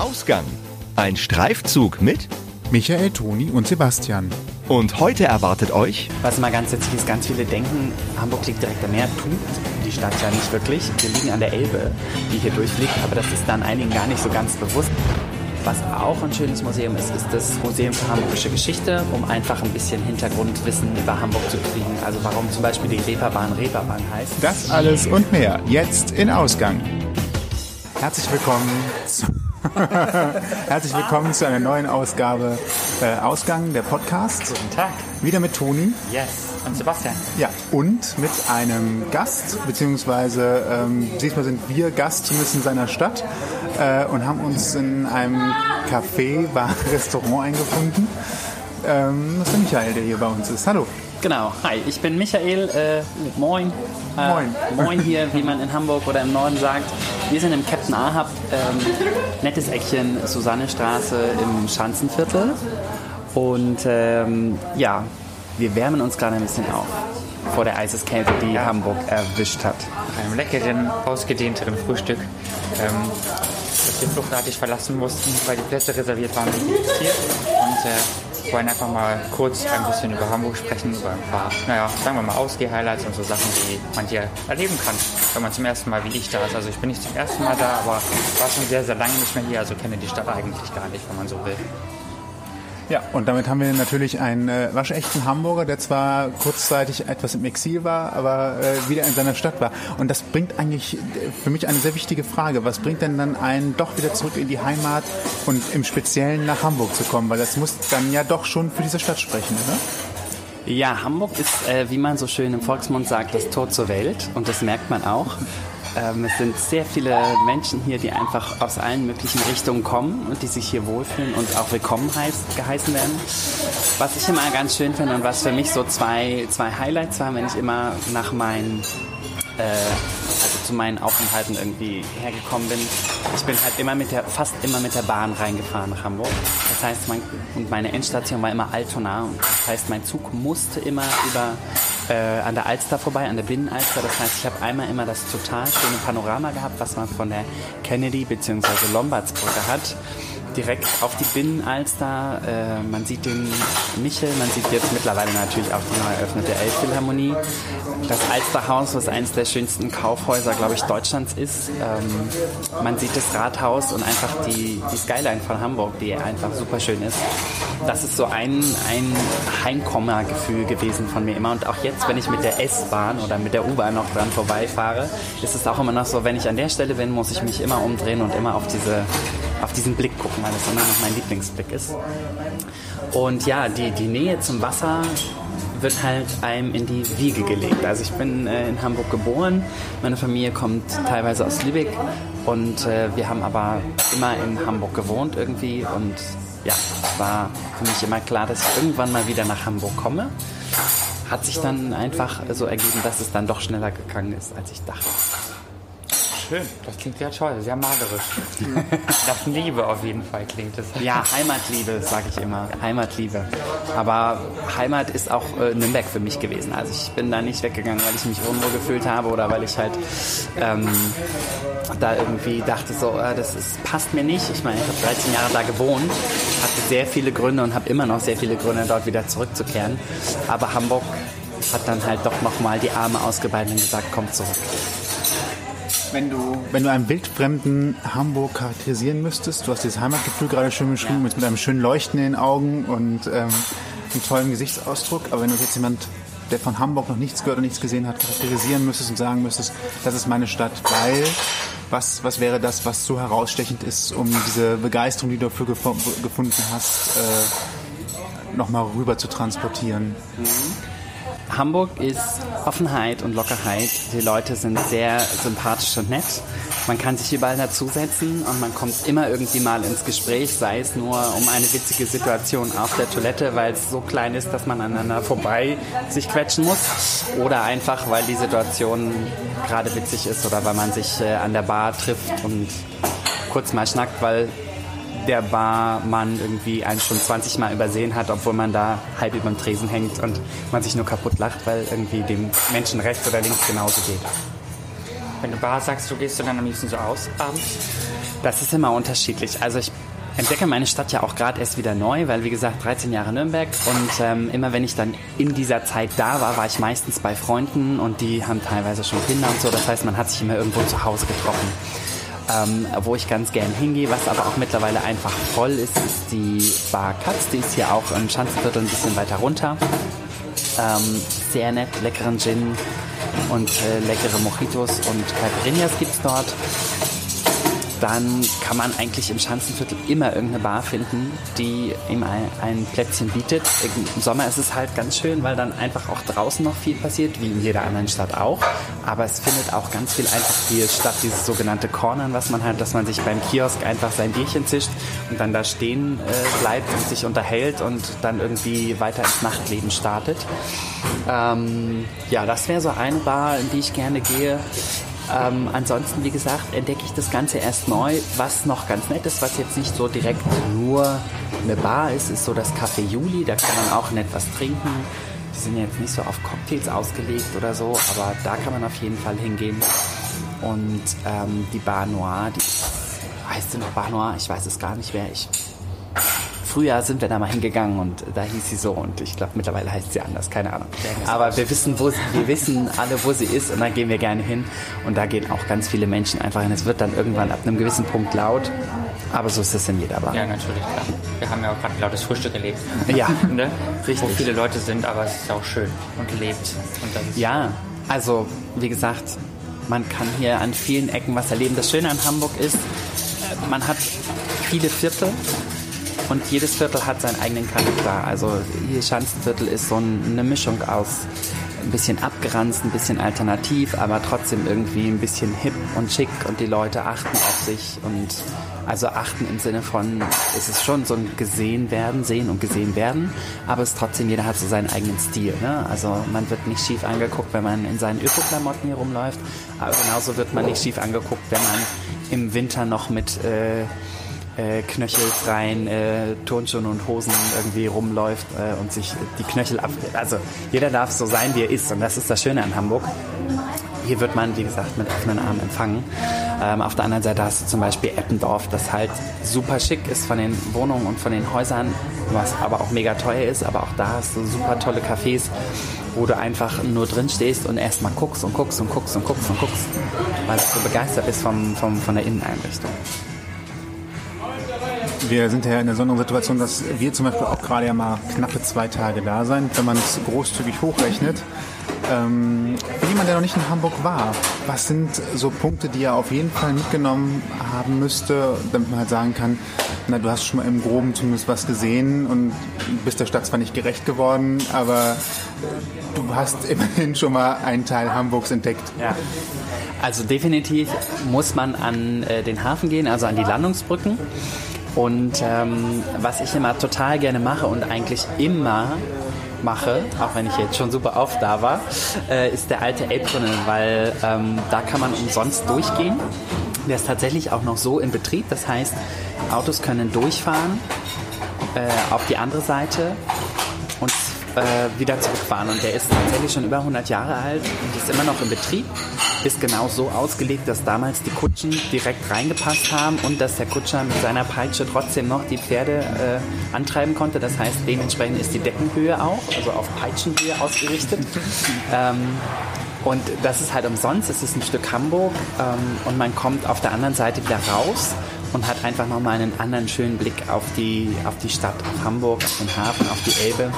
Ausgang. Ein Streifzug mit Michael, Toni und Sebastian. und heute erwartet euch Was immer ganz witzig ist, ganz viele denken, Hamburg liegt direkt am Meer, tut die Stadt ja nicht wirklich. Wir liegen an der Elbe, die hier durchfliegt, aber das ist dann einigen gar nicht so ganz bewusst. Was auch ein schönes Museum ist, ist das Museum für Hamburgische Geschichte, um einfach ein bisschen Hintergrundwissen über Hamburg zu kriegen. Also warum zum Beispiel die Reeperbahn Reeperbahn heißt. Das alles und mehr jetzt in Ausgang. Herzlich willkommen zu, Herzlich willkommen zu einer neuen Ausgabe äh, Ausgang, der Podcast. Guten Tag. Wieder mit Toni. Yes. Und Sebastian. Ja, und mit einem Gast, beziehungsweise ähm, diesmal sind wir Gast, zumindest in seiner Stadt, äh, und haben uns in einem Café, Bar, Restaurant eingefunden. Ähm, das ist der Michael, der hier bei uns ist. Hallo. Genau, hi, ich bin Michael, äh, moin. Äh, Moin. Moin hier, wie man in Hamburg oder im Norden sagt. Wir sind im Captain Ahab, ähm, nettes Eckchen, Susannestraße im Schanzenviertel. Und ähm, ja, wir wärmen uns gerade ein bisschen auf vor der Eiseskälte, die Hamburg erwischt hat. nach einem leckeren, ausgedehnteren Frühstück, ähm, das wir fluchtartig verlassen mussten, weil die Plätze reserviert waren, hier. Und äh, wollen einfach mal kurz ein bisschen über Hamburg sprechen, über ein paar, naja, sagen wir mal Ausgeh-Highlights und so Sachen, die man hier erleben kann, wenn man zum ersten Mal wie ich da ist. Also ich bin nicht zum ersten Mal da, aber war schon sehr, sehr lange nicht mehr hier, also kenne die Stadt eigentlich gar nicht, wenn man so will. Ja, und damit haben wir natürlich einen äh, waschechten Hamburger, der zwar kurzzeitig etwas im Exil war, aber äh, wieder in seiner Stadt war. Und das bringt eigentlich äh, für mich eine sehr wichtige Frage. Was bringt denn dann einen doch wieder zurück in die Heimat und im Speziellen nach Hamburg zu kommen? Weil das muss dann ja doch schon für diese Stadt sprechen, oder? Ja, Hamburg ist, äh, wie man so schön im Volksmund sagt, das Tor zur Welt und das merkt man auch. Ähm, es sind sehr viele Menschen hier, die einfach aus allen möglichen Richtungen kommen und die sich hier wohlfühlen und auch willkommen heißt, geheißen werden. Was ich immer ganz schön finde und was für mich so zwei, zwei Highlights waren, wenn ich immer nach meinen äh, also zu meinen Aufenthalten irgendwie hergekommen bin. Ich bin halt immer mit der, fast immer mit der Bahn reingefahren nach Hamburg. Das heißt, mein, und meine Endstation war immer Altona. Das heißt, mein Zug musste immer über äh, an der Alster vorbei, an der Binnenalster. Das heißt, ich habe einmal immer das total schöne Panorama gehabt, was man von der Kennedy bzw. Lombardsbrücke hat direkt auf die Binnenalster. Äh, man sieht den Michel, man sieht jetzt mittlerweile natürlich auch die neu eröffnete Elbphilharmonie. Das Alsterhaus, was eines der schönsten Kaufhäuser, glaube ich, Deutschlands ist. Ähm, man sieht das Rathaus und einfach die, die Skyline von Hamburg, die einfach super schön ist. Das ist so ein, ein Heimkommergefühl gewesen von mir immer. Und auch jetzt, wenn ich mit der S-Bahn oder mit der U-Bahn noch dran vorbeifahre, ist es auch immer noch so, wenn ich an der Stelle bin, muss ich mich immer umdrehen und immer auf diese auf diesen Blick gucken, weil das immer noch mein Lieblingsblick ist. Und ja, die, die Nähe zum Wasser wird halt einem in die Wiege gelegt. Also ich bin äh, in Hamburg geboren, meine Familie kommt teilweise aus Lübeck und äh, wir haben aber immer in Hamburg gewohnt irgendwie und ja, es war für mich immer klar, dass ich irgendwann mal wieder nach Hamburg komme. Hat sich dann einfach so ergeben, dass es dann doch schneller gegangen ist, als ich dachte. Schön, das klingt sehr toll, sehr malerisch. Nach Liebe auf jeden Fall klingt es. Ja, Heimatliebe, sage ich immer. Heimatliebe. Aber Heimat ist auch äh, Nürnberg für mich gewesen. Also ich bin da nicht weggegangen, weil ich mich unwohl gefühlt habe oder weil ich halt ähm, da irgendwie dachte, so, äh, das ist, passt mir nicht. Ich meine, ich habe 13 Jahre da gewohnt, hatte sehr viele Gründe und habe immer noch sehr viele Gründe, dort wieder zurückzukehren. Aber Hamburg hat dann halt doch nochmal die Arme ausgebreitet und gesagt, komm zurück. Wenn du, wenn du einen wildfremden Hamburg charakterisieren müsstest, du hast dieses Heimatgefühl gerade schön beschrieben, jetzt mit einem schönen Leuchten in den Augen und ähm, einem tollen Gesichtsausdruck, aber wenn du jetzt jemand, der von Hamburg noch nichts gehört und nichts gesehen hat, charakterisieren müsstest und sagen müsstest, das ist meine Stadt, weil, was, was wäre das, was so herausstechend ist, um diese Begeisterung, die du dafür gefunden hast, äh, nochmal rüber zu transportieren? Hamburg ist Offenheit und Lockerheit. Die Leute sind sehr sympathisch und nett. Man kann sich überall dazusetzen und man kommt immer irgendwie mal ins Gespräch, sei es nur um eine witzige Situation auf der Toilette, weil es so klein ist, dass man aneinander vorbei sich quetschen muss. Oder einfach, weil die Situation gerade witzig ist oder weil man sich äh, an der Bar trifft und kurz mal schnackt, weil der Barmann irgendwie einen schon 20 Mal übersehen hat, obwohl man da halb über dem Tresen hängt und man sich nur kaputt lacht, weil irgendwie dem Menschen rechts oder links genauso geht. Wenn du Bar sagst, du gehst du dann am liebsten so aus abends? Das ist immer unterschiedlich. Also ich entdecke meine Stadt ja auch gerade erst wieder neu, weil wie gesagt 13 Jahre Nürnberg und ähm, immer wenn ich dann in dieser Zeit da war, war ich meistens bei Freunden und die haben teilweise schon Kinder und so. Das heißt, man hat sich immer irgendwo zu Hause getroffen. Ähm, wo ich ganz gern hingehe, was aber auch mittlerweile einfach voll ist, ist die Bar Katz. Die ist hier auch im Schanzenviertel ein bisschen weiter runter. Ähm, sehr nett, leckeren Gin und äh, leckere Mojitos und Caipirinhas gibt es dort dann kann man eigentlich im Schanzenviertel immer irgendeine Bar finden, die ihm ein, ein, Plätzchen bietet. Im Sommer ist es halt ganz schön, weil dann einfach auch draußen noch viel passiert, wie in jeder anderen Stadt auch. Aber es findet auch ganz viel einfach hier statt, dieses sogenannte Cornern, was man hat, dass man sich beim Kiosk einfach sein Bierchen zischt und dann da stehen äh, bleibt und sich unterhält und dann irgendwie weiter ins Nachtleben startet. Ähm, ja, das wäre so eine Bar, in die ich gerne gehe. Ähm, ansonsten, wie gesagt, entdecke ich das Ganze erst neu. Was noch ganz nett ist, was jetzt nicht so direkt nur eine Bar ist, ist so das Café Juli. Da kann man auch nett was trinken. Die sind jetzt nicht so auf Cocktails ausgelegt oder so, aber da kann man auf jeden Fall hingehen. Und ähm, die Bar Noir, die heißt sie noch Bar Noir? Ich weiß es gar nicht mehr. Ich Früher sind wir da mal hingegangen und da hieß sie so und ich glaube mittlerweile heißt sie anders, keine Ahnung. Aber wir wissen, wo sie, wir wissen alle, wo sie ist und da gehen wir gerne hin und da gehen auch ganz viele Menschen einfach hin. Es wird dann irgendwann ab einem gewissen Punkt laut, aber so ist es in jeder Bar. Ja, natürlich, klar. Wir haben ja auch gerade ein lautes Frühstück erlebt. Ja, ne? richtig. Wo viele Leute sind, aber es ist auch schön und lebt. Und ja, also wie gesagt, man kann hier an vielen Ecken was erleben. Das Schöne an Hamburg ist, man hat viele Viertel und jedes Viertel hat seinen eigenen Charakter. Also hier Schanzenviertel ist so eine Mischung aus ein bisschen abgeranzt, ein bisschen alternativ, aber trotzdem irgendwie ein bisschen hip und schick und die Leute achten auf sich und also achten im Sinne von, es ist schon so ein gesehen werden, sehen und gesehen werden, aber es trotzdem, jeder hat so seinen eigenen Stil. Ne? Also man wird nicht schief angeguckt, wenn man in seinen Öko-Klamotten hier rumläuft, aber genauso wird man nicht schief angeguckt, wenn man im Winter noch mit äh, äh, knöchelfreien äh, Turnschuhen und Hosen irgendwie rumläuft äh, und sich die Knöchel ab. Also jeder darf so sein, wie er ist. Und das ist das Schöne an Hamburg. Hier wird man, wie gesagt, mit offenen Armen empfangen. Ähm, auf der anderen Seite hast du zum Beispiel Eppendorf, das halt super schick ist von den Wohnungen und von den Häusern, was aber auch mega teuer ist. Aber auch da hast du super tolle Cafés, wo du einfach nur drin stehst und erstmal guckst und guckst und guckst und guckst und guckst, weil du so begeistert bist vom, vom, von der Inneneinrichtung wir sind ja in der Sondersituation, dass wir zum Beispiel auch gerade ja mal knappe zwei Tage da sind, wenn man es großzügig hochrechnet. Ähm, für jemand, der noch nicht in Hamburg war, was sind so Punkte, die er auf jeden Fall mitgenommen haben müsste, damit man halt sagen kann, na, du hast schon mal im Groben zumindest was gesehen und bist der Stadt zwar nicht gerecht geworden, aber du hast immerhin schon mal einen Teil Hamburgs entdeckt. Ja. Also definitiv muss man an äh, den Hafen gehen, also an die Landungsbrücken. Und ähm, was ich immer total gerne mache und eigentlich immer mache, auch wenn ich jetzt schon super oft da war, äh, ist der alte Elbtunnel, weil ähm, da kann man umsonst durchgehen. Der ist tatsächlich auch noch so in Betrieb, das heißt, Autos können durchfahren äh, auf die andere Seite und äh, wieder zurückfahren. Und der ist tatsächlich schon über 100 Jahre alt und ist immer noch in Betrieb. Ist genau so ausgelegt, dass damals die Kutschen direkt reingepasst haben und dass der Kutscher mit seiner Peitsche trotzdem noch die Pferde äh, antreiben konnte. Das heißt, dementsprechend ist die Deckenhöhe auch, also auf Peitschenhöhe ausgerichtet. ähm, und das ist halt umsonst, es ist ein Stück Hamburg ähm, und man kommt auf der anderen Seite wieder raus und hat einfach nochmal einen anderen schönen Blick auf die, auf die Stadt, auf Hamburg, auf den Hafen, auf die Elbe.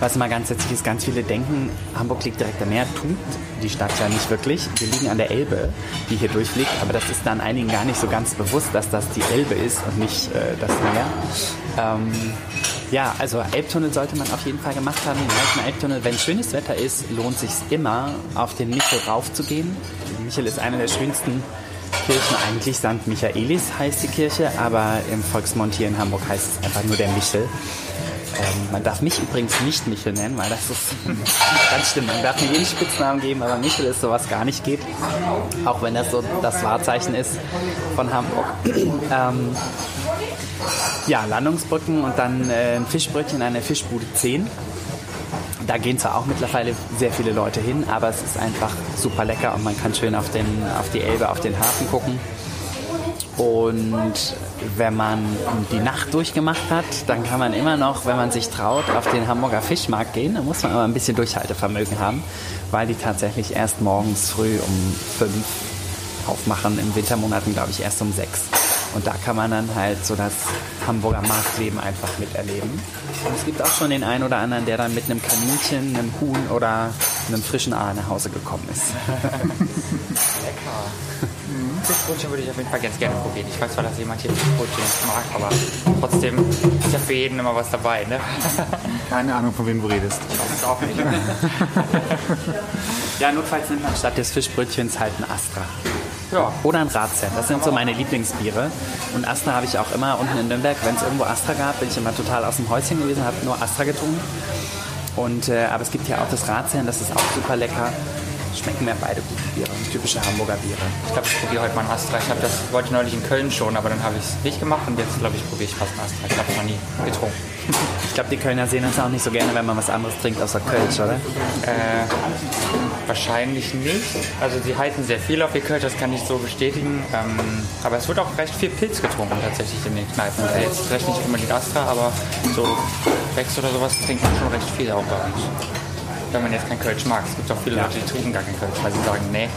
Was immer ganz witzig ist, ganz viele denken, Hamburg liegt direkt am Meer, tut die Stadt ja nicht wirklich. Wir liegen an der Elbe, die hier durchfliegt, aber das ist dann einigen gar nicht so ganz bewusst, dass das die Elbe ist und nicht äh, das Meer. Ähm, ja, also Elbtunnel sollte man auf jeden Fall gemacht haben. Den alten Elbtunnel, wenn schönes Wetter ist, lohnt sich immer, auf den Michel raufzugehen. Michel ist eine der schönsten Kirchen. Eigentlich St. Michaelis heißt die Kirche, aber im Volksmund hier in Hamburg heißt es einfach nur der Michel. Ähm, man darf mich übrigens nicht Michel nennen, weil das ist ganz schlimm. Man darf mir jeden Spitznamen geben, aber Michel ist sowas gar nicht geht. Auch wenn das so das Wahrzeichen ist von Hamburg. ähm, ja, Landungsbrücken und dann äh, ein Fischbrötchen an der Fischbude 10. Da gehen zwar auch mittlerweile sehr viele Leute hin, aber es ist einfach super lecker und man kann schön auf, den, auf die Elbe, auf den Hafen gucken. Und wenn man die Nacht durchgemacht hat, dann kann man immer noch, wenn man sich traut, auf den Hamburger Fischmarkt gehen. Da muss man aber ein bisschen Durchhaltevermögen haben, weil die tatsächlich erst morgens früh um fünf aufmachen. Im Wintermonaten, glaube ich, erst um sechs. Und da kann man dann halt so das Hamburger Marktleben einfach miterleben. Und es gibt auch schon den einen oder anderen, der dann mit einem Kaninchen, einem Huhn oder einem frischen Aal nach Hause gekommen ist. Lecker. Fischbrötchen würde ich auf jeden Fall ganz gerne probieren. Ich weiß zwar, dass jemand hier Fischbrötchen nicht mag, aber trotzdem ist ja für jeden immer was dabei, ne? Keine Ahnung, von wem du redest. Ich weiß es auch nicht. Ja, notfalls nimmt man statt des Fischbrötchens halt ein Astra. Ja. Oder ein Ratsherrn. Das sind so meine Lieblingsbiere. Und Astra habe ich auch immer unten in Nürnberg, wenn es irgendwo Astra gab, bin ich immer total aus dem Häuschen gewesen, habe nur Astra getrunken. Und, äh, aber es gibt ja auch das Ratsherrn, das ist auch super lecker. Schmecken mir beide gute Biere, typische Hamburger Biere. Ich glaube, ich probiere heute mal ein Astra. Ich habe das wollte neulich in Köln schon, aber dann habe ich es nicht gemacht und jetzt glaube ich probiere ich fast ein Astra. Ich habe es noch nie getrunken. Ich glaube, die Kölner sehen uns auch nicht so gerne, wenn man was anderes trinkt außer Kölsch, oder? Äh, wahrscheinlich nicht. Also sie halten sehr viel auf ihr Kölsch, das kann ich so bestätigen. Ähm, aber es wird auch recht viel Pilz getrunken tatsächlich in den Kneipen. Also jetzt vielleicht nicht unbedingt Astra, aber so Rex oder sowas trinkt man schon recht viel auch bei uns. Wenn man jetzt kein Kölsch mag. Es gibt auch viele Ja. Leute, die trinken gar kein Kölsch, weil sie sagen, nee,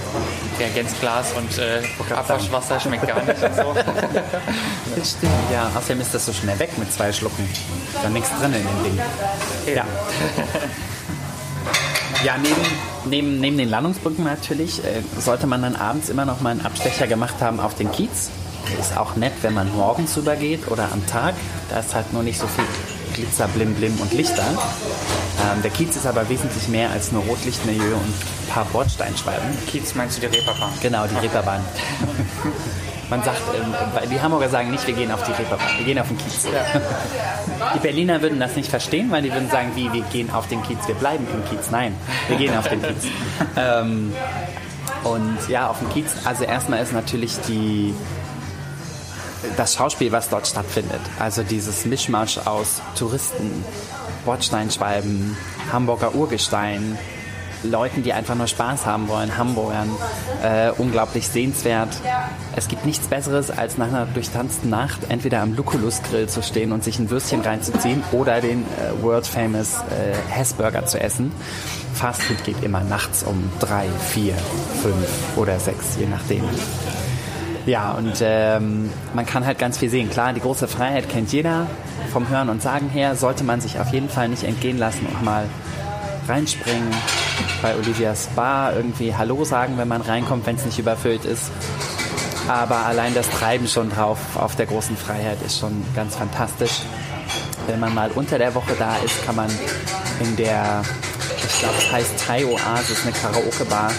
Reagenzglas und äh, Abwaschwasser schmeckt gar nicht und so. Das stimmt. Ja, außerdem ist das so schnell weg mit zwei Schlucken. Ist da nichts drin in dem Ding. Ja. Ja, neben, neben, neben den Landungsbrücken natürlich äh, sollte man dann abends immer noch mal einen Abstecher gemacht haben auf den Kiez. Ist auch nett, wenn man morgens rübergeht oder am Tag. Da ist halt nur nicht so viel Glitzer, Blim, Blim und Lichter. Ähm, der Kiez ist aber wesentlich mehr als nur Rotlichtmilieu und ein paar Bordsteinschwalben. Kiez meinst du die Reeperbahn? Genau, die Reeperbahn. Man sagt, ähm, die Hamburger sagen nicht, wir gehen auf die Reeperbahn, wir gehen auf den Kiez. Die Berliner würden das nicht verstehen, weil die würden sagen, wie, wir gehen auf den Kiez, wir bleiben im Kiez. Nein, wir gehen auf den Kiez. ähm, und ja, auf dem Kiez, also erstmal ist natürlich die, das Schauspiel, was dort stattfindet. Also dieses Mischmasch aus Touristen, Bordsteinschwalben, Hamburger Urgestein, Leuten, die einfach nur Spaß haben wollen, Hamburgern, äh, unglaublich sehenswert. Es gibt nichts Besseres, als nach einer durchtanzten Nacht entweder am Lucullus Grill zu stehen und sich ein Würstchen reinzuziehen oder den äh, world famous äh, Hessburger zu essen. Fastfood geht immer nachts um drei, vier, fünf oder sechs, je nachdem. Ja, und ähm, man kann halt ganz viel sehen. Klar, die große Freiheit kennt jeder. Vom Hören und Sagen her sollte man sich auf jeden Fall nicht entgehen lassen und mal reinspringen, bei Olivias Bar irgendwie Hallo sagen, wenn man reinkommt, wenn es nicht überfüllt ist. Aber allein das Treiben schon drauf auf der großen Freiheit ist schon ganz fantastisch. Wenn man mal unter der Woche da ist, kann man in der, ich glaube, es heißt Thai Oasis, eine Karaoke-Bar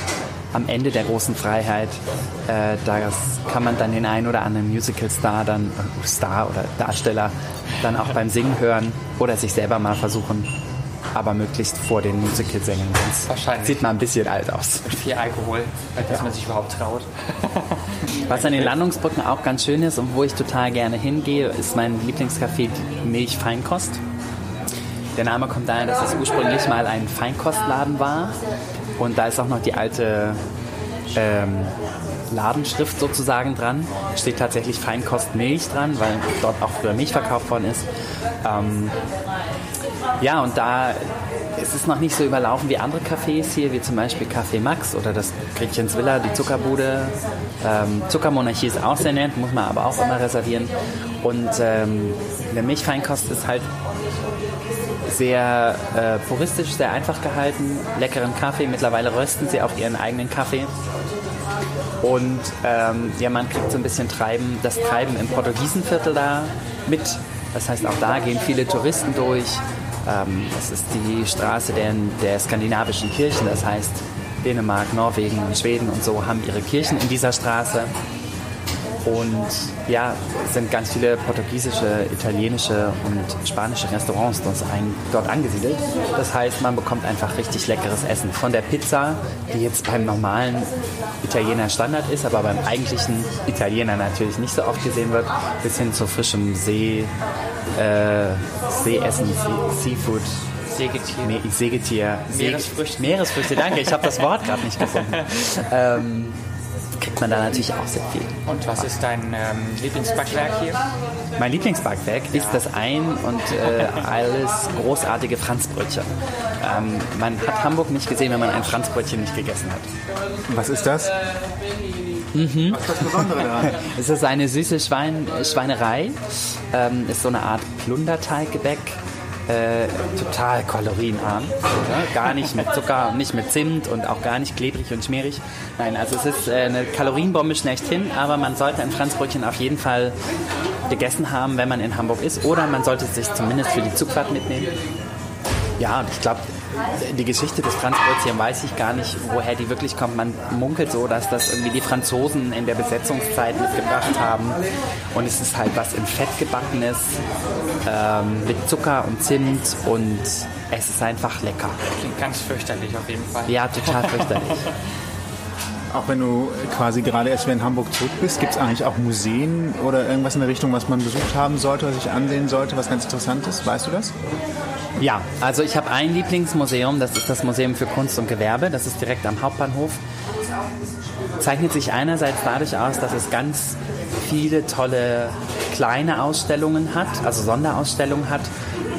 am Ende der großen Freiheit. Äh, da kann man dann den einen oder anderen Musical-Star dann, äh, Star oder Darsteller dann auch beim Singen hören oder sich selber mal versuchen, aber möglichst vor den Musical-Sängern. Sonst Wahrscheinlich. sieht man ein bisschen alt aus. Mit viel Alkohol, dass man sich überhaupt traut. Was an den Landungsbrücken auch ganz schön ist und wo ich total gerne hingehe, ist mein Lieblingscafé die Milch Feinkost. Der Name kommt daher, dass es ursprünglich mal ein Feinkostladen war. Und da ist auch noch die alte ähm, Ladenschrift sozusagen dran. Steht tatsächlich Feinkost Milch dran, weil dort auch früher Milch verkauft worden ist. Ähm, ja, und da ist es noch nicht so überlaufen wie andere Cafés hier, wie zum Beispiel Café Max oder das Gretchens Villa, die Zuckerbude. Ähm, Zuckermonarchie ist auch sehr nett, muss man aber auch immer reservieren. Und ähm, der Milchfeinkost ist halt sehr äh, puristisch, sehr einfach gehalten, leckeren Kaffee. Mittlerweile rösten sie auch ihren eigenen Kaffee. Und ähm, ja, man kriegt so ein bisschen Treiben, das Treiben im Portugiesenviertel da mit. Das heißt, auch da gehen viele Touristen durch. Ähm, das ist die Straße der, der skandinavischen Kirchen. Das heißt, Dänemark, Norwegen und Schweden und so haben ihre Kirchen in dieser Straße. Und ja, es sind ganz viele portugiesische, italienische und spanische Restaurants dort, angesiedelt. Das heißt, man bekommt einfach richtig leckeres Essen. Von der Pizza, die jetzt beim normalen Italiener Standard ist, aber beim eigentlichen Italiener natürlich nicht so oft gesehen wird, bis hin zu frischem See, äh, Seeessen, See, Seafood. Sägetier. Me Sägetier. Meeresfrüchte. Meeresfrüchte, danke. Ich habe das Wort gerade nicht gefunden. ähm, man da natürlich auch sehr viel. Und was ist dein ähm, Lieblingsbackwerk hier? Mein Lieblingsbackwerk ist das ein und äh, alles großartige Franzbrötchen. Ähm, man hat Hamburg nicht gesehen, wenn man ein Franzbrötchen nicht gegessen hat. Was ist das? Mhm. Was ist das Besondere daran? Es ist eine süße Schwein Schweinerei. Ähm, ist so eine Art Plunderteiggebäck. Äh, total kalorienarm. Ja, gar nicht mit Zucker, nicht mit Zimt und auch gar nicht klebrig und schmierig. Nein, also es ist äh, eine Kalorienbombe schlechthin, aber man sollte ein Franzbrötchen auf jeden Fall gegessen haben, wenn man in Hamburg ist. Oder man sollte es sich zumindest für die Zugfahrt mitnehmen. Ja, und ich glaube, die Geschichte des Franzbrötchen weiß ich gar nicht, woher die wirklich kommt. Man munkelt so, dass das irgendwie die Franzosen in der Besetzungszeit mitgebracht haben. Und es ist halt was in Fett gebackenes, ähm, mit Zucker und Zimt und es ist einfach lecker. Klingt ganz fürchterlich auf jeden Fall. Ja, total fürchterlich. Auch wenn du quasi gerade erst wieder in Hamburg zurück bist, gibt es eigentlich auch Museen oder irgendwas in der Richtung, was man besucht haben sollte, was sich ansehen sollte, was ganz interessant ist? Weißt du das? Ja, also ich habe ein Lieblingsmuseum, das ist das Museum für Kunst und Gewerbe, das ist direkt am Hauptbahnhof. Zeichnet sich einerseits dadurch aus, dass es ganz viele tolle kleine Ausstellungen hat, also Sonderausstellungen hat.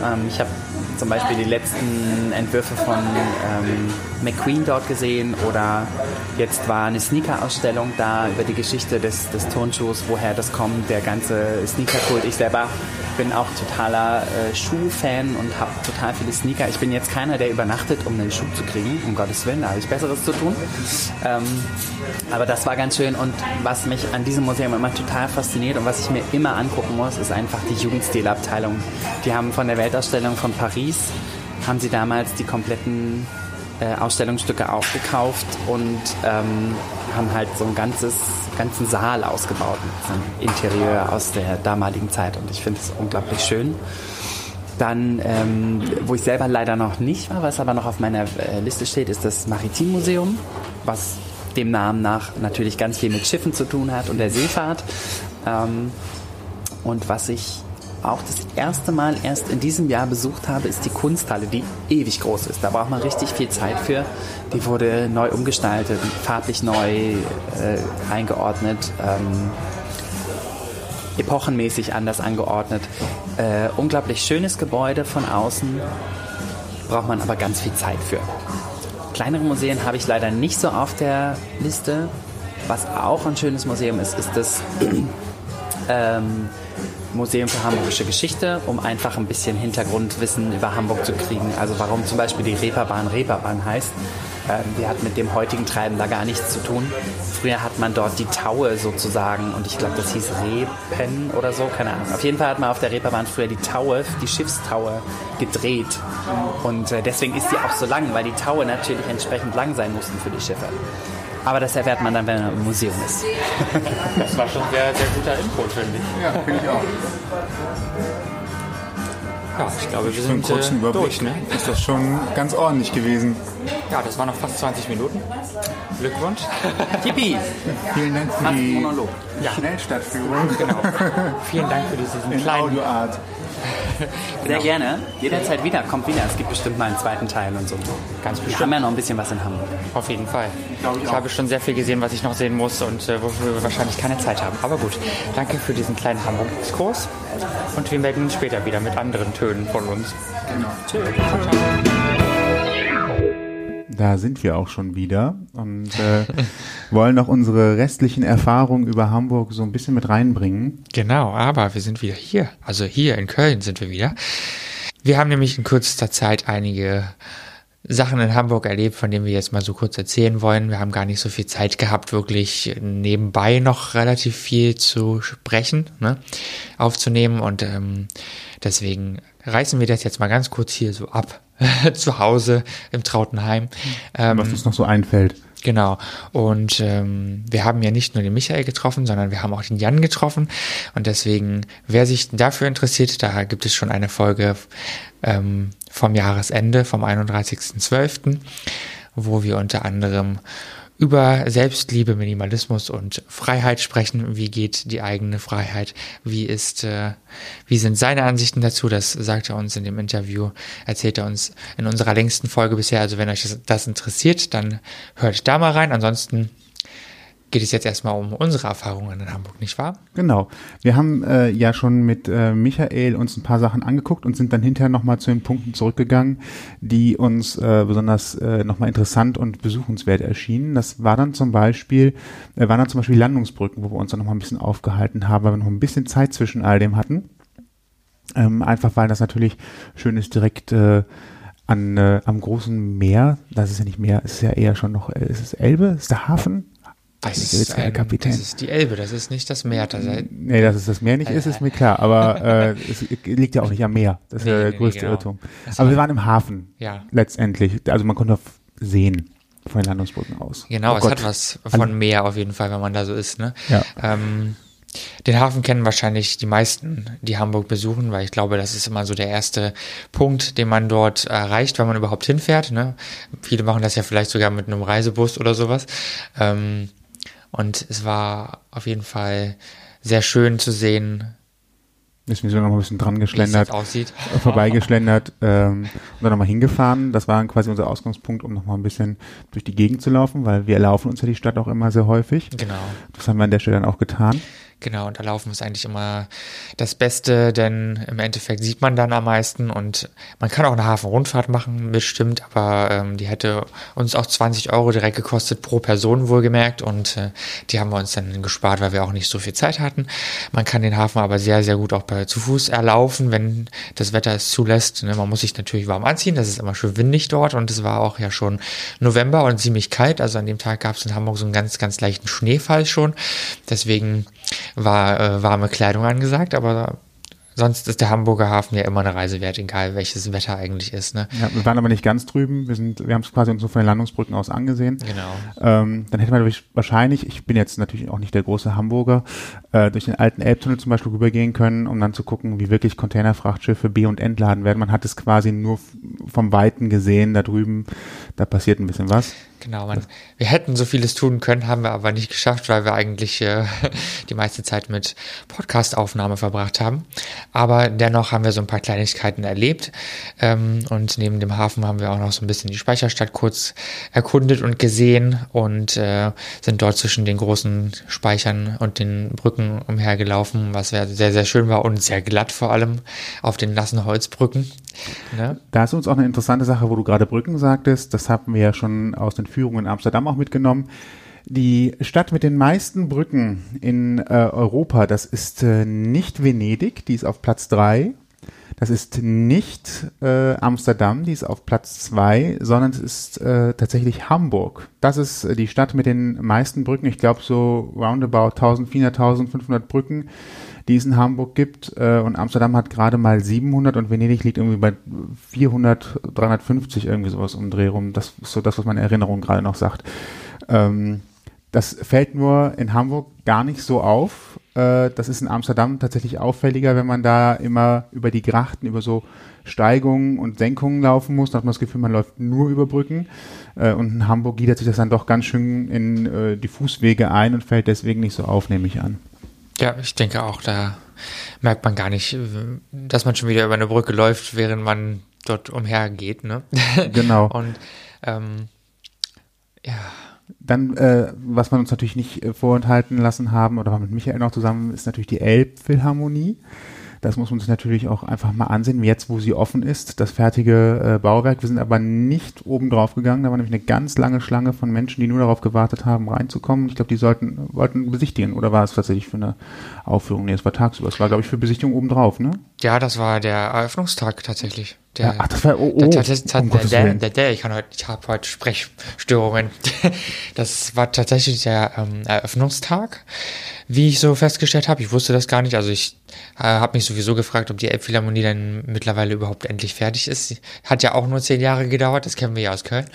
Ähm, ich habe zum Beispiel die letzten Entwürfe von ähm, McQueen dort gesehen oder jetzt war eine Sneaker-Ausstellung da über die Geschichte des, des Turnschuhs, woher das kommt, der ganze Sneaker-Kult. Ich selber bin auch totaler äh, Schuhfan und habe total viele Sneaker. Ich bin jetzt keiner, der übernachtet, um einen Schuh zu kriegen, um Gottes Willen, da habe ich Besseres zu tun. Ähm, aber das war ganz schön und was mich an diesem Museum immer total fasziniert und was ich mir immer angucken muss, ist einfach die Jugendstilabteilung. Die haben von der Weltausstellung von Paris, haben sie damals die kompletten äh, Ausstellungsstücke aufgekauft und ähm, haben halt so ein ganzes, ganzen Saal ausgebaut mit so einem Interieur aus der damaligen Zeit und ich finde es unglaublich schön. Dann, ähm, wo ich selber leider noch nicht war, was aber noch auf meiner äh, Liste steht, ist das Maritimmuseum, was dem Namen nach natürlich ganz viel mit Schiffen zu tun hat und der Seefahrt. Ähm, und was ich auch das erste Mal erst in diesem Jahr besucht habe, ist die Kunsthalle, die ewig groß ist. Da braucht man richtig viel Zeit für. Die wurde neu umgestaltet, farblich neu äh, eingeordnet, ähm, epochenmäßig anders angeordnet. Äh, unglaublich schönes Gebäude von außen, braucht man aber ganz viel Zeit für. Kleinere Museen habe ich leider nicht so auf der Liste. Was auch ein schönes Museum ist, ist das ähm, Museum für Hamburgische Geschichte, um einfach ein bisschen Hintergrundwissen über Hamburg zu kriegen. Also warum zum Beispiel die Reeperbahn Reeperbahn heißt. Ähm, die hat mit dem heutigen Treiben da gar nichts zu tun. Früher hat man dort die Taue sozusagen und ich glaube, das hieß Repen oder so, keine Ahnung. Auf jeden Fall hat man auf der Reeperbahn früher die Taue, die Schiffstaue gedreht. Und äh, deswegen ist die auch so lang, weil die Taue natürlich entsprechend lang sein mussten für die Schiffe. Aber das erfährt man dann, wenn man im Museum ist. Das war schon sehr, sehr guter Input, finde ich. Ja, finde ich auch. Ja, ich glaube, wir Für einen sind kurzen äh, Überblick durch, ne? ist das schon ganz ordentlich gewesen. Ja, das waren noch fast 20 Minuten. Glückwunsch. Yippie! Vielen Dank für die Monolog. Ja. Schnellstadtführung Genau. Vielen Dank für diesen in kleinen Audioart. Sehr gerne. Jederzeit wieder. Kommt wieder. Es gibt bestimmt mal einen zweiten Teil und so. Ganz Wir bestimmt. haben ja noch ein bisschen was in Hamburg. Auf jeden Fall. Ich Ich habe schon sehr viel gesehen, was ich noch sehen muss und äh, wofür wir wahrscheinlich keine Zeit haben. Aber gut, danke für diesen kleinen Hamburg-Exkurs und wir melden uns später wieder mit anderen Tönen von uns. Da sind wir auch schon wieder und äh, wollen noch unsere restlichen Erfahrungen über Hamburg so ein bisschen mit reinbringen. Genau, aber wir sind wieder hier. Also hier in Köln sind wir wieder. Wir haben nämlich in kürzester Zeit einige Sachen in Hamburg erlebt, von denen wir jetzt mal so kurz erzählen wollen. Wir haben gar nicht so viel Zeit gehabt, wirklich nebenbei noch relativ viel zu sprechen, ne, aufzunehmen und ähm, deswegen reißen wir das jetzt mal ganz kurz hier so ab. zu Hause im Trautenheim. Ähm, Was uns noch so einfällt. Genau. Und ähm, wir haben ja nicht nur den Michael getroffen, sondern wir haben auch den Jan getroffen. Und deswegen, wer sich dafür interessiert, da gibt es schon eine Folge ähm, vom Jahresende, vom 31.12., wo wir unter anderem über Selbstliebe, Minimalismus und Freiheit sprechen. Wie geht die eigene Freiheit? Wie ist, äh, wie sind seine Ansichten dazu? Das sagt er uns in dem Interview, erzählt er uns in unserer längsten Folge bisher. Also wenn euch das, das interessiert, dann hört da mal rein. Ansonsten geht es jetzt erstmal um unsere Erfahrungen in Hamburg, nicht wahr? Genau. Wir haben äh, ja schon mit äh, Michael uns ein paar Sachen angeguckt und sind dann hinterher nochmal zu den Punkten zurückgegangen, die uns äh, besonders äh, nochmal interessant und besuchenswert erschienen. Das war dann zum Beispiel, äh, waren dann zum Beispiel Landungsbrücken, wo wir uns dann nochmal ein bisschen aufgehalten haben, weil wir noch ein bisschen Zeit zwischen all dem hatten. Ähm, einfach weil das natürlich schön ist, direkt äh, an, äh, am großen Meer, das ist ja nicht Meer, es ist ja eher schon noch, äh, ist es Elbe, ist der Hafen? Das ist, ein, Kapitän. das ist die Elbe, das ist nicht das Meer. Das ist, Nee, dass es das Meer nicht ist, ist mir klar, aber äh, es liegt ja auch nicht am Meer. Das ist Nee, ja der nee, größte genau. Irrtum. Das Aber wir waren im Hafen ja, letztendlich. Also man konnte sehen von den Landungsbrücken aus. genau, Oh es Gott. hat was von Alle- Meer auf jeden Fall, wenn man da so ist. Ne? Ja. Ähm, den Hafen kennen wahrscheinlich die meisten, die Hamburg besuchen, weil ich glaube, das ist immer so der erste Punkt, den man dort erreicht, wenn man überhaupt hinfährt. Ne? Viele machen das ja vielleicht sogar mit einem Reisebus oder sowas. Ähm, und es war auf jeden Fall sehr schön zu sehen, Ist mir so noch ein bisschen dran wie es geschlendert, aussieht. vorbeigeschlendert ähm, und dann nochmal hingefahren. Das war quasi unser Ausgangspunkt, um nochmal ein bisschen durch die Gegend zu laufen, weil wir laufen uns ja die Stadt auch immer sehr häufig. Genau. Das haben wir an der Stelle dann auch getan. Genau, und da laufen ist eigentlich immer das Beste, denn im Endeffekt sieht man dann am meisten und man kann auch eine Hafenrundfahrt machen, bestimmt, aber ähm, die hätte uns auch 20 Euro direkt gekostet pro Person wohlgemerkt und äh, die haben wir uns dann gespart, weil wir auch nicht so viel Zeit hatten. Man kann den Hafen aber sehr, sehr gut auch bei, zu Fuß erlaufen, wenn das Wetter es zulässt. Ne? Man muss sich natürlich warm anziehen, das ist immer schön windig dort und es war auch ja schon November und ziemlich kalt, also an dem Tag gab es in Hamburg so einen ganz, ganz leichten Schneefall schon, deswegen war äh, warme Kleidung angesagt, aber sonst ist der Hamburger Hafen ja immer eine Reise wert, egal welches Wetter eigentlich ist. Ne? Ja, wir waren aber nicht ganz drüben. Wir sind, wir haben es quasi uns so von den Landungsbrücken aus angesehen. Genau. Ähm, dann hätte man wahrscheinlich, ich bin jetzt natürlich auch nicht der große Hamburger, äh, durch den alten Elbtunnel zum Beispiel rübergehen können, um dann zu gucken, wie wirklich Containerfrachtschiffe be- und entladen werden. Man hat es quasi nur vom Weiten gesehen, da drüben, da passiert ein bisschen was. Genau, man, wir hätten so vieles tun können, haben wir aber nicht geschafft, weil wir eigentlich äh, die meiste Zeit mit Podcast-Aufnahme verbracht haben. Aber dennoch haben wir so ein paar Kleinigkeiten erlebt. Ähm, und neben dem Hafen haben wir auch noch so ein bisschen die Speicherstadt kurz erkundet und gesehen und äh, sind dort zwischen den großen Speichern und den Brücken umhergelaufen, was sehr, sehr, schön war und sehr glatt vor allem auf den nassen Holzbrücken. Ne? Da ist uns auch eine interessante Sache, wo du gerade Brücken sagtest. Das haben wir ja schon aus den Führungen in Amsterdam auch mitgenommen. Die Stadt mit den meisten Brücken in äh, Europa, das ist äh, nicht Venedig, die ist auf Platz drei. Das ist nicht äh, Amsterdam, die ist auf Platz zwei, sondern es ist äh, tatsächlich Hamburg. Das ist äh, die Stadt mit den meisten Brücken. Ich glaube so roundabout 1400, 1500 Brücken, die es in Hamburg gibt. Äh, und Amsterdam hat gerade mal 700 und Venedig liegt irgendwie bei 400, 350 irgendwie sowas um Dreh rum. Das ist so das, was meine Erinnerung gerade noch sagt. Ähm, das fällt nur in Hamburg gar nicht so auf. Äh, das ist in Amsterdam tatsächlich auffälliger, wenn man da immer über die Grachten, über so Steigungen und Senkungen laufen muss. Da hat man das Gefühl, man läuft nur über Brücken. Äh, und in Hamburg gliedert sich das dann doch ganz schön in äh, die Fußwege ein und fällt deswegen nicht so auf, nehme ich an. Ja, ich denke auch, da merkt man gar nicht, dass man schon wieder über eine Brücke läuft, während man dort umhergeht. Ne? Genau. Und ähm, ja, Dann, äh, was wir uns natürlich nicht äh, vorenthalten lassen haben, oder mit Michael noch zusammen, ist natürlich die Elbphilharmonie. Das muss man sich natürlich auch einfach mal ansehen, jetzt wo sie offen ist, das fertige äh, Bauwerk. Wir sind aber nicht oben drauf gegangen, da war nämlich eine ganz lange Schlange von Menschen, die nur darauf gewartet haben, reinzukommen. Ich glaube, die sollten, wollten besichtigen, oder war es tatsächlich für eine Aufführung? Nee, es war tagsüber. Es war, glaube ich, für Besichtigung oben drauf, ne? ja, das war der Eröffnungstag tatsächlich. Der, Ja, ach, das war, oh, der, oh, der, der, der, der, ich kann heute, ich habe heute Sprechstörungen. Das war tatsächlich der ähm, Eröffnungstag, wie ich so festgestellt habe. Ich wusste das gar nicht. Also ich äh, habe mich sowieso gefragt, ob die Elbphilharmonie dann mittlerweile überhaupt endlich fertig ist. Hat ja auch nur zehn Jahre gedauert, das kennen wir ja aus Köln.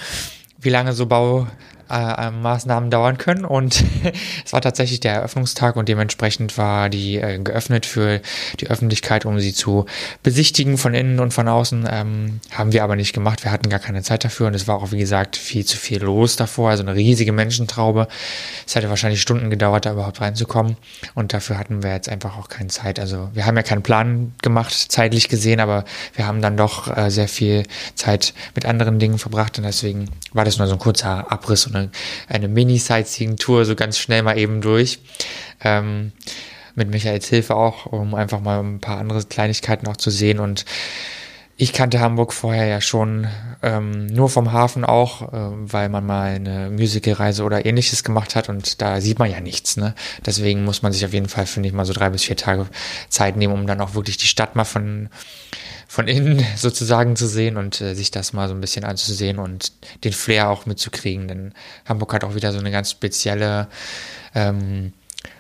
Wie lange so Bau äh, Maßnahmen dauern können und es war tatsächlich der Eröffnungstag und dementsprechend war die äh, geöffnet für die Öffentlichkeit, um sie zu besichtigen von innen und von außen. Ähm, haben wir aber nicht gemacht, wir hatten gar keine Zeit dafür und es war auch, wie gesagt, viel zu viel los davor, also eine riesige Menschentraube. Es hätte wahrscheinlich Stunden gedauert, da überhaupt reinzukommen und dafür hatten wir jetzt einfach auch keine Zeit. Also wir haben ja keinen Plan gemacht, zeitlich gesehen, aber wir haben dann doch äh, sehr viel Zeit mit anderen Dingen verbracht und deswegen war das nur so ein kurzer Abriss und eine, eine Mini-Sightseeing-Tour so ganz schnell mal eben durch. Ähm, mit Michaels Hilfe auch, um einfach mal ein paar andere Kleinigkeiten auch zu sehen und ich kannte Hamburg vorher ja schon ähm, nur vom Hafen auch, äh, weil man mal eine Musicalreise oder ähnliches gemacht hat und da sieht man ja nichts. Ne? Deswegen muss man sich auf jeden Fall, finde ich, mal so drei bis vier Tage Zeit nehmen, um dann auch wirklich die Stadt mal von, von innen sozusagen zu sehen und äh, sich das mal so ein bisschen anzusehen und den Flair auch mitzukriegen. Denn Hamburg hat auch wieder so eine ganz spezielle ähm,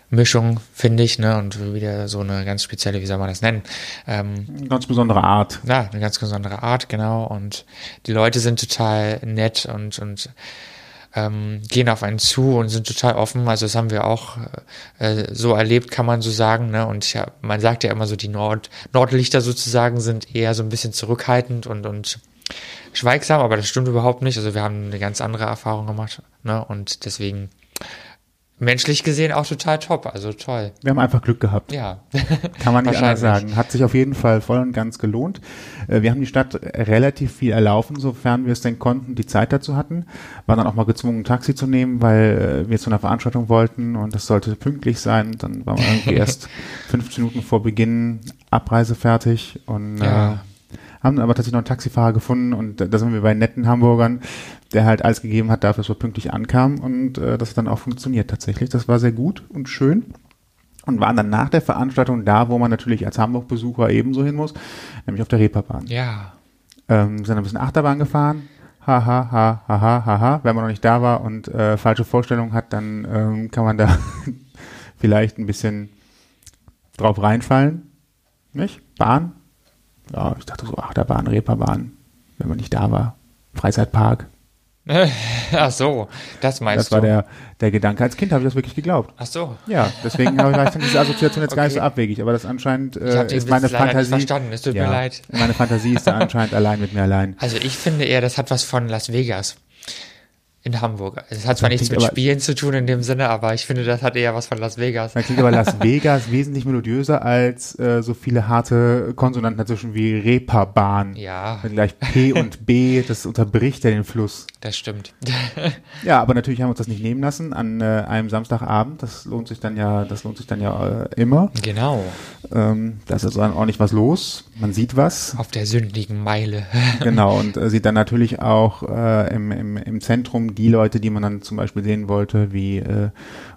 Mischung, finde ich, ne? Und wieder so eine ganz spezielle, wie soll man das nennen? Ähm, Eine ganz besondere Art. ja, eine ganz besondere Art, genau. Und die Leute sind total nett und, und ähm, gehen auf einen zu und sind total offen. Also das haben wir auch äh, so erlebt, kann man so sagen. Ne? Und ja, man sagt ja immer so, die Nord Nordlichter sozusagen sind eher so ein bisschen zurückhaltend und, und schweigsam, aber das stimmt überhaupt nicht. Also wir haben eine ganz andere Erfahrung gemacht. Ne? Und deswegen menschlich gesehen auch total top. Also toll. Wir haben einfach Glück gehabt. Ja. Kann man nicht anders sagen. Hat sich auf jeden Fall voll und ganz gelohnt. Äh, Wir haben die Stadt relativ viel erlaufen, sofern wir es denn konnten, die Zeit dazu hatten. Waren dann auch mal gezwungen, ein Taxi zu nehmen, weil äh, wir zu einer Veranstaltung wollten und das sollte pünktlich sein. Dann waren wir irgendwie erst 15 Minuten vor Beginn Abreise fertig und Ja. äh, haben aber tatsächlich noch einen Taxifahrer gefunden und da sind wir bei netten Hamburgern, der halt alles gegeben hat dafür, dass wir pünktlich ankamen und äh, das hat dann auch funktioniert tatsächlich. Das war sehr gut und schön und waren dann nach der Veranstaltung da, wo man natürlich als Hamburg-Besucher ebenso hin muss, nämlich auf der Reeperbahn. Ja. Ähm, sind ein bisschen Achterbahn gefahren. Ha, ha, ha, ha, ha, ha, ha. Wenn man noch nicht da war und äh, falsche Vorstellungen hat, dann ähm, kann man da vielleicht ein bisschen drauf reinfallen. Nicht? Bahn? Ja, ich dachte so, Achterbahn, Reeperbahn, wenn man nicht da war. Freizeitpark. Ach so, das meinst Das war du. der, der Gedanke. Als Kind habe ich das wirklich geglaubt. Ach so. Ja, deswegen habe ich war diese Assoziation jetzt gar nicht so Okay. abwegig, aber das anscheinend äh, ist meine Witz nicht Fantasie. verstanden. Es tut ja, mir leid. Meine Fantasie ist da anscheinend allein mit mir allein. Also ich finde eher, das hat was von Las Vegas in Hamburg. Es hat zwar nichts klingt mit aber- Spielen zu tun in dem Sinne, aber ich finde, das hat eher was von Las Vegas. Dann klingt aber Las Vegas wesentlich melodiöser als äh, so viele harte Konsonanten dazwischen wie Reeperbahn. Ja, Mit gleich P und B, das unterbricht ja den Fluss. das stimmt. Ja, aber natürlich haben wir uns das nicht nehmen lassen an äh, einem Samstagabend. Das lohnt sich dann ja, das lohnt sich dann ja äh, immer. genau. Ähm, da ist also dann ordentlich was los. Man sieht was. Auf der sündigen Meile. Genau, und äh, sieht dann natürlich auch äh, im, im, im Zentrum die Leute, die man dann zum Beispiel sehen wollte, wie äh,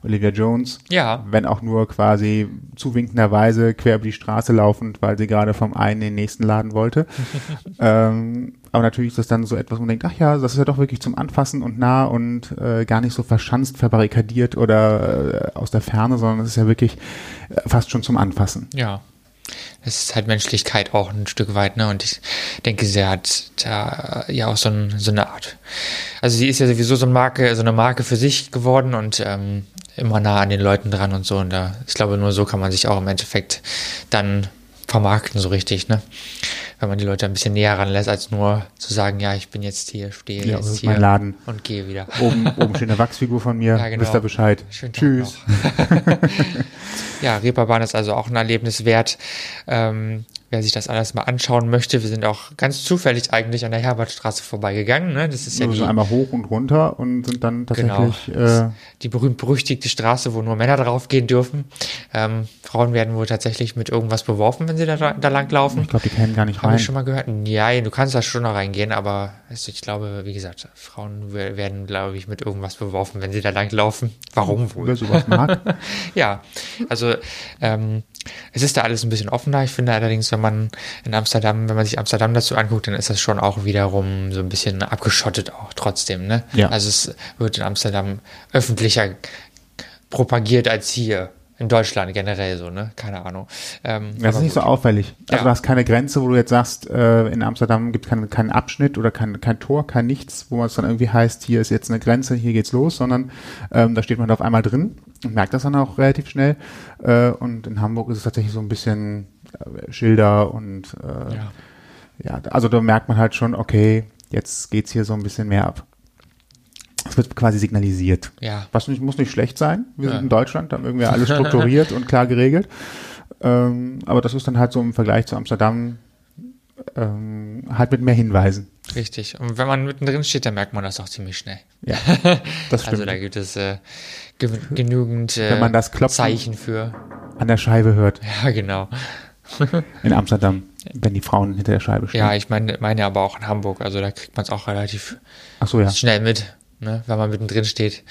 Olivia Jones. Ja, Wenn auch nur quasi zuwinkenderweise quer über die Straße laufend, weil sie gerade vom einen in den nächsten laden wollte. ähm, aber natürlich ist das dann so etwas, wo man denkt, ach ja, das ist ja doch wirklich zum Anfassen und nah und äh, gar nicht so verschanzt, verbarrikadiert oder äh, aus der Ferne, sondern es ist ja wirklich äh, fast schon zum Anfassen. ja. Es ist halt Menschlichkeit auch ein Stück weit, ne? Und ich denke, sie hat da ja auch so, ein, so eine Art. Also sie ist ja sowieso so eine Marke, so eine Marke für sich geworden und ähm, immer nah an den Leuten dran und so. Und da, ich glaube, nur so kann man sich auch im Endeffekt dann vermarkten, so richtig, ne? Wenn man die Leute ein bisschen näher ranlässt, als nur zu sagen, ja, ich bin jetzt hier, stehe Ja, jetzt hier Laden. und gehe wieder. Oben, oben steht eine Wachsfigur von mir, Ja, genau. wisst ihr Bescheid. Schönen Tschüss. ja, Reeperbahn ist also auch ein Erlebnis wert. Ähm, wer sich das alles mal anschauen möchte, wir sind auch ganz zufällig eigentlich an der Herbertstraße vorbeigegangen. Ne? Das ist ja Wir die, einmal hoch und runter und sind dann genau, tatsächlich äh, die berühmt-berüchtigte Straße, wo nur Männer draufgehen dürfen. Ähm, Frauen werden wohl tatsächlich mit irgendwas beworfen, wenn sie da, da lang laufen. Ich glaube, die kennen gar nicht Habe rein. ich schon mal gehört? Ja, du kannst da schon noch reingehen, aber es- ich glaube, wie gesagt, Frauen we- werden, glaube ich, mit irgendwas beworfen, wenn sie da lang laufen. Warum wohl? Wer sowas mag. Ja, also ähm, es ist da alles ein bisschen offener. Ich finde allerdings, wenn man in Amsterdam, wenn man sich Amsterdam dazu anguckt, dann ist das schon auch wiederum so ein bisschen abgeschottet auch trotzdem. Ne? Ja. Also es wird in Amsterdam öffentlicher propagiert als hier. In Deutschland generell so, ne? Keine Ahnung. Ähm, Das ist nicht so gut. auffällig. Also Ja. du hast keine Grenze, wo du jetzt sagst, äh, in Amsterdam gibt es keinen keinen Abschnitt oder kein, kein Tor, kein nichts, wo es dann irgendwie heißt, hier ist jetzt eine Grenze, hier geht's los, sondern ähm, da steht man da auf einmal drin merkt das dann auch relativ schnell. Äh, und in Hamburg ist es tatsächlich so ein bisschen äh, Schilder und äh, Ja. ja, also da merkt man halt schon, okay, jetzt geht's hier so ein bisschen mehr ab. Es wird quasi signalisiert. Ja. Was nicht, muss nicht schlecht sein. Wir Ja. sind in Deutschland, da haben irgendwie alles strukturiert und klar geregelt. Ähm, aber das ist dann halt so im Vergleich zu Amsterdam ähm, halt mit mehr Hinweisen. Richtig. Und wenn man mittendrin steht, dann merkt man das auch ziemlich schnell. Ja, das stimmt. Also da gibt es äh, ge genügend äh, Wenn man das Klopfen- Zeichen für. An der Scheibe hört Ja, genau. in Amsterdam, wenn die Frauen hinter der Scheibe stehen. Ja, ich meine, meine aber auch in Hamburg. Also da kriegt man es auch relativ so, ja. schnell mit, ne, wenn man mittendrin steht.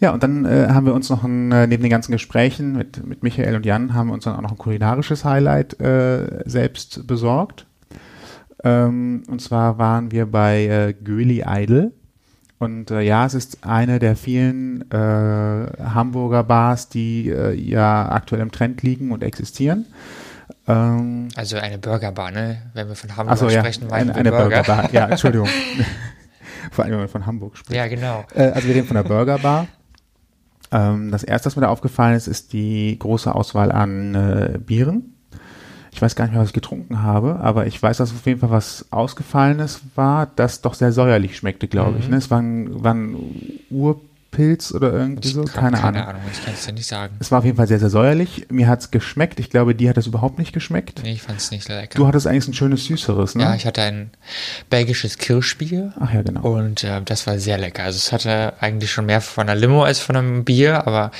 Ja, und dann äh, haben wir uns noch ein, äh, neben den ganzen Gesprächen mit, mit Michael und Jan, haben wir uns dann auch noch ein kulinarisches Highlight äh, selbst besorgt. Ähm, und zwar waren wir bei äh, Göli Idol. Und äh, ja, es ist eine der vielen äh, Hamburger Bars, die äh, ja aktuell im Trend liegen und existieren. Ähm, Also eine Burgerbar, ne? Wenn wir von Hamburg ja, sprechen, meinen eine, wir eine Burger. Burgerbar. Ja, Entschuldigung. Vor allem, wenn man von Hamburg spricht. Ja, genau. Äh, also wir reden von der Burger Bar. Ähm, das erste, was mir da aufgefallen ist, ist die große Auswahl an äh, Bieren. Ich weiß gar nicht mehr, was ich getrunken habe, aber ich weiß, dass auf jeden Fall was Ausgefallenes war, das doch sehr säuerlich schmeckte, glaube ich. Ne? Es war ein, war ein Urpilz oder irgendwie so, Ich hab keine, keine Ahnung. Ahnung, ich kann es dir nicht sagen. Es war auf jeden Fall sehr, sehr säuerlich. Mir hat's geschmeckt. Ich glaube, dir hat es überhaupt nicht geschmeckt. Nee, ich fand es nicht lecker. Du hattest eigentlich ein schönes Süßeres, ne? ja, ich hatte ein belgisches Kirschbier. Ach ja, genau. Und äh, das war sehr lecker. Also es hatte eigentlich schon mehr von einer Limo als von einem Bier, aber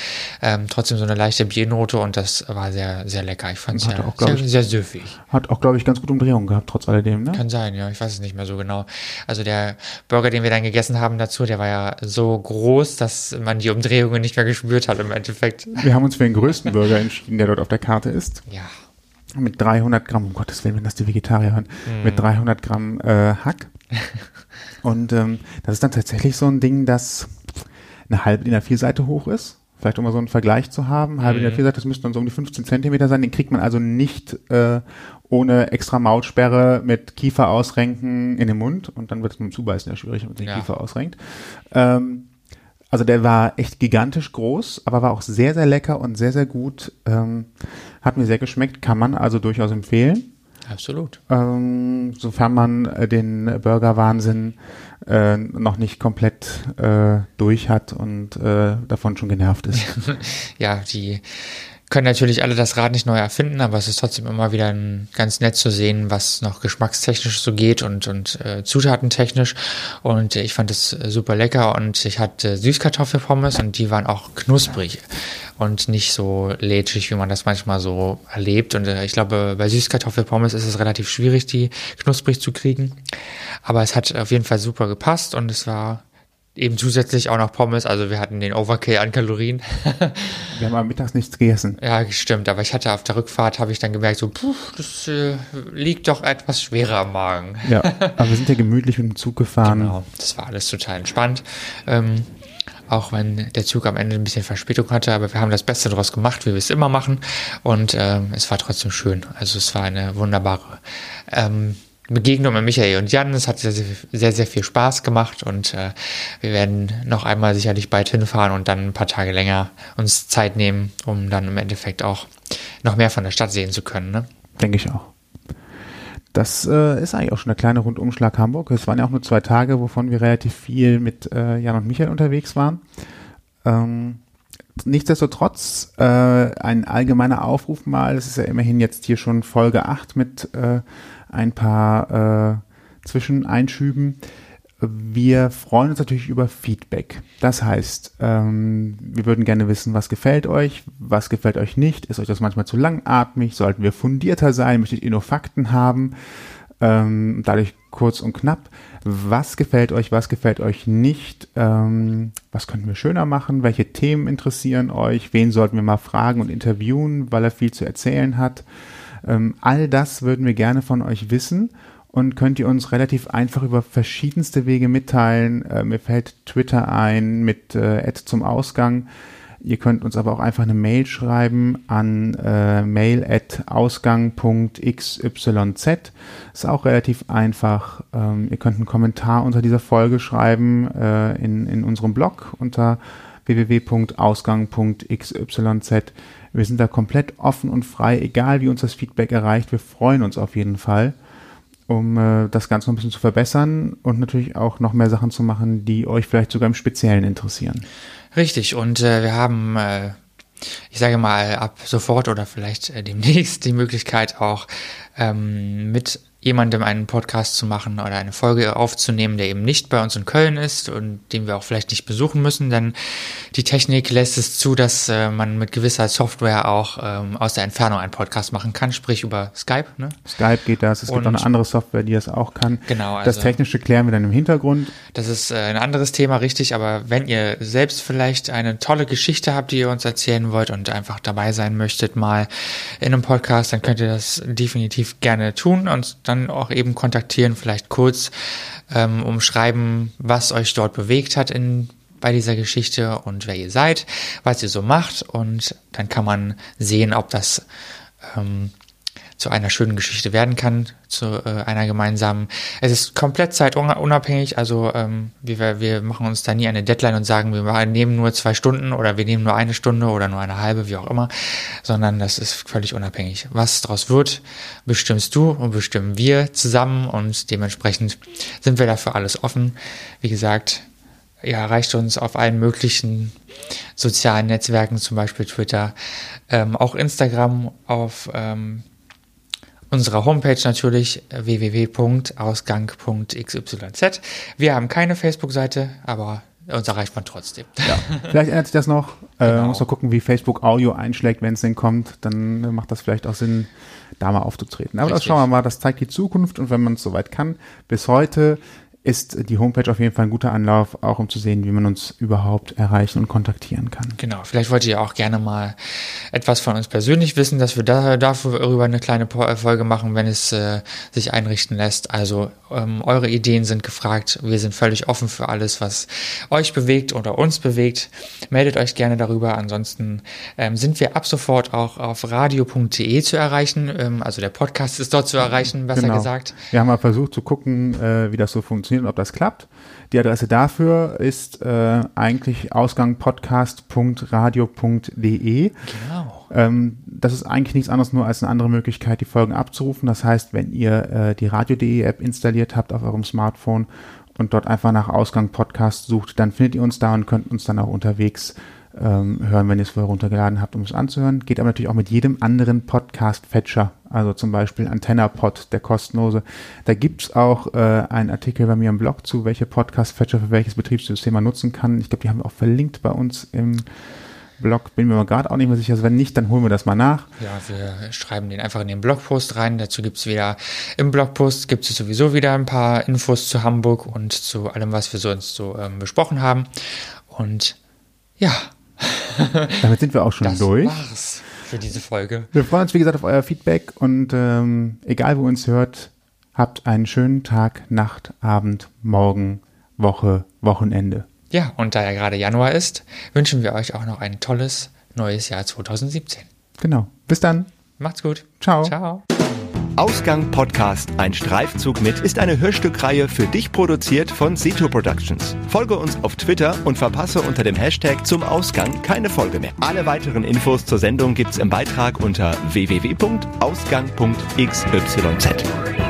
ähm, trotzdem so eine leichte Biernote und das war sehr, sehr lecker. Ich fand es sehr, auch, sehr, ich- sehr süffig. Hat auch, glaube ich, ganz gut Umdrehungen gehabt, trotz alledem, ne? Kann sein, ja. Ich weiß es nicht mehr so genau. Also der Burger, den wir dann gegessen haben dazu, der war ja so groß, dass man die Umdrehungen nicht mehr gespürt hat im Endeffekt. Wir haben uns für den größten Burger entschieden, der dort auf der Karte ist. Ja. mit 300 Gramm, um Gottes Willen, wenn das die Vegetarier hören, mit 300 Gramm äh, Hack. Und ähm, das ist dann tatsächlich so ein Ding, das eine halbe DIN A4-Seite hoch ist. Vielleicht um mal so einen Vergleich zu haben. Halbe DIN A4-Seite, das müssten dann so um die 15 Zentimeter sein. Den kriegt man also nicht äh, ohne extra Maulsperre mit Kiefer ausrenken in den Mund. Und dann wird es mit dem Zubeißen ja schwierig, wenn man den Ja. Kiefer ausrenkt. Ähm, also der war echt gigantisch groß, aber war auch sehr, sehr lecker und sehr, sehr gut. Ähm, hat mir sehr geschmeckt, kann man also durchaus empfehlen. Absolut. Ähm, sofern man äh, den Burger-Wahnsinn äh, noch nicht komplett äh, durch hat und äh, davon schon genervt ist. Ja, die können natürlich alle das Rad nicht neu erfinden, aber es ist trotzdem immer wieder ein, ganz nett zu sehen, was noch geschmackstechnisch so geht und, und äh, zutatentechnisch. Und ich fand es super lecker und ich hatte Süßkartoffelpommes und die waren auch knusprig und nicht so lätschig, wie man das manchmal so erlebt. Und äh, ich glaube, bei Süßkartoffelpommes ist es relativ schwierig, die knusprig zu kriegen. Aber es hat auf jeden Fall super gepasst und es war eben zusätzlich auch noch Pommes. Also wir hatten den Overkill an Kalorien. Wir haben am Mittags nichts gegessen. Ja, stimmt. Aber ich hatte auf der Rückfahrt, habe ich dann gemerkt, so, puh, das äh, liegt doch etwas schwerer am Magen. Ja, aber wir sind ja gemütlich mit dem Zug gefahren. Genau, das war alles total entspannt. Ähm, auch wenn der Zug am Ende ein bisschen Verspätung hatte, aber wir haben das Beste daraus gemacht, wie wir es immer machen. Und ähm, es war trotzdem schön. Also es war eine wunderbare ähm, Begegnung mit Michael und Jan. Es hat sehr, sehr, sehr, viel Spaß gemacht und äh, wir werden noch einmal sicherlich bald hinfahren und dann ein paar Tage länger uns Zeit nehmen, um dann im Endeffekt auch noch mehr von der Stadt sehen zu können. Ne? Denke ich auch. Das äh, ist eigentlich auch schon der kleine Rundumschlag Hamburg. Es waren ja auch nur zwei Tage, wovon wir relativ viel mit äh, Jan und Michael unterwegs waren. Ähm, nichtsdestotrotz äh, ein allgemeiner Aufruf mal. Es ist ja immerhin jetzt hier schon Folge 8 mit äh, ein paar äh, Zwischeneinschüben. Wir freuen uns natürlich über Feedback. Das heißt, ähm, wir würden gerne wissen, was gefällt euch, was gefällt euch nicht. Ist euch das manchmal zu langatmig? Sollten wir fundierter sein? Möchtet ihr nur Fakten haben? Ähm, dadurch kurz und knapp. Was gefällt euch, was gefällt euch nicht? Ähm, was könnten wir schöner machen? Welche Themen interessieren euch? Wen sollten wir mal fragen und interviewen, weil er viel zu erzählen hat? Ähm, all das würden wir gerne von euch wissen und könnt ihr uns relativ einfach über verschiedenste Wege mitteilen. Äh, mir fällt Twitter ein mit äh, zum Ausgang. Ihr könnt uns aber auch einfach eine Mail schreiben an äh, mail at ausgang.xyz. Ist auch relativ einfach. Ähm, ihr könnt einen Kommentar unter dieser Folge schreiben äh, in, in unserem Blog unter www.ausgang.xyz. Wir sind da komplett offen und frei, egal wie uns das Feedback erreicht. Wir freuen uns auf jeden Fall, um äh, das Ganze noch ein bisschen zu verbessern und natürlich auch noch mehr Sachen zu machen, die euch vielleicht sogar im Speziellen interessieren. Richtig, und äh, wir haben, äh, ich sage mal, ab sofort oder vielleicht äh, demnächst die Möglichkeit auch ähm, mit jemandem einen Podcast zu machen oder eine Folge aufzunehmen, der eben nicht bei uns in Köln ist und den wir auch vielleicht nicht besuchen müssen, denn die Technik lässt es zu, dass äh, man mit gewisser Software auch ähm, aus der Entfernung einen Podcast machen kann, sprich über Skype. Ne? Skype geht das, es und gibt auch eine andere Software, die das auch kann. Genau. Also, das Technische klären wir dann im Hintergrund. Das ist äh, ein anderes Thema, richtig, aber wenn ihr selbst vielleicht eine tolle Geschichte habt, die ihr uns erzählen wollt und einfach dabei sein möchtet, mal in einem Podcast, dann könnt ihr das definitiv gerne tun und dann dann auch eben kontaktieren, vielleicht kurz ähm, umschreiben, was euch dort bewegt hat in bei dieser Geschichte und wer ihr seid, was ihr so macht. Und dann kann man sehen, ob das ähm, zu einer schönen Geschichte werden kann, zu äh, einer gemeinsamen. Es ist komplett zeitunabhängig, also ähm, wir, wir machen uns da nie eine Deadline und sagen, wir nehmen nur zwei Stunden oder wir nehmen nur eine Stunde oder nur eine halbe, wie auch immer, sondern das ist völlig unabhängig. Was daraus wird, bestimmst du und bestimmen wir zusammen und dementsprechend sind wir dafür alles offen. Wie gesagt, ihr erreicht uns auf allen möglichen sozialen Netzwerken, zum Beispiel Twitter, ähm, auch Instagram auf ähm, unserer Homepage natürlich www.ausgang.xyz. Wir haben keine Facebook-Seite, aber uns erreicht man trotzdem. Ja. Vielleicht ändert sich das noch. Äh, genau. Äh, muss mal gucken, wie Facebook Audio einschlägt, wenn es denn kommt. Dann macht das vielleicht auch Sinn, da mal aufzutreten. Aber Richtig. das schauen wir mal. Das zeigt die Zukunft und wenn man es soweit kann. Bis heute ist die Homepage auf jeden Fall ein guter Anlauf, auch um zu sehen, wie man uns überhaupt erreichen und kontaktieren kann. Genau, vielleicht wollt ihr auch gerne mal etwas von uns persönlich wissen, dass wir da, darüber eine kleine Folge machen, wenn es äh, sich einrichten lässt. Also ähm, eure Ideen sind gefragt. Wir sind völlig offen für alles, was euch bewegt oder uns bewegt. Meldet euch gerne darüber. Ansonsten ähm, sind wir ab sofort auch auf radio.de zu erreichen. Ähm, also der Podcast ist dort zu erreichen, besser genau. gesagt. Wir haben mal versucht zu gucken, äh, wie das so funktioniert funktioniert und ob das klappt. Die Adresse dafür ist äh, eigentlich ausgangpodcast.radio.de. Genau. Ähm, das ist eigentlich nichts anderes nur als eine andere Möglichkeit, die Folgen abzurufen. Das heißt, wenn ihr äh, die Radio.de App installiert habt auf eurem Smartphone und dort einfach nach Ausgang Podcast sucht, dann findet ihr uns da und könnt uns dann auch unterwegs ähm, hören, wenn ihr es vorher runtergeladen habt, um es anzuhören. Geht aber natürlich auch mit jedem anderen Podcast-Fetcher, also zum Beispiel AntennaPod, der kostenlose. Da gibt's auch äh, einen Artikel bei mir im Blog zu, welche Podcast-Fetcher für welches Betriebssystem man nutzen kann. Ich glaube, die haben wir auch verlinkt bei uns im Blog. Bin mir aber gerade auch nicht mehr sicher. Also wenn nicht, dann holen wir das mal nach. Ja, wir schreiben den einfach in den Blogpost rein. Dazu gibt's wieder, im Blogpost gibt es sowieso wieder ein paar Infos zu Hamburg und zu allem, was wir sonst so ähm, besprochen haben. Und ja, damit sind wir auch schon das durch. War's für diese Folge. Wir freuen uns, wie gesagt, auf euer Feedback und ähm, egal, wo ihr uns hört, habt einen schönen Tag, Nacht, Abend, Morgen, Woche, Wochenende. Ja, und da ja gerade Januar ist, wünschen wir euch auch noch ein tolles neues Jahr 2017. Genau. Bis dann. Macht's gut. Ciao. Ciao. Ausgang Podcast, ein Streifzug mit, ist eine Hörstückreihe für dich produziert von Seto Productions. Folge uns auf Twitter und verpasse unter dem Hashtag zum Ausgang keine Folge mehr. Alle weiteren Infos zur Sendung gibt's im Beitrag unter www.ausgang.xyz.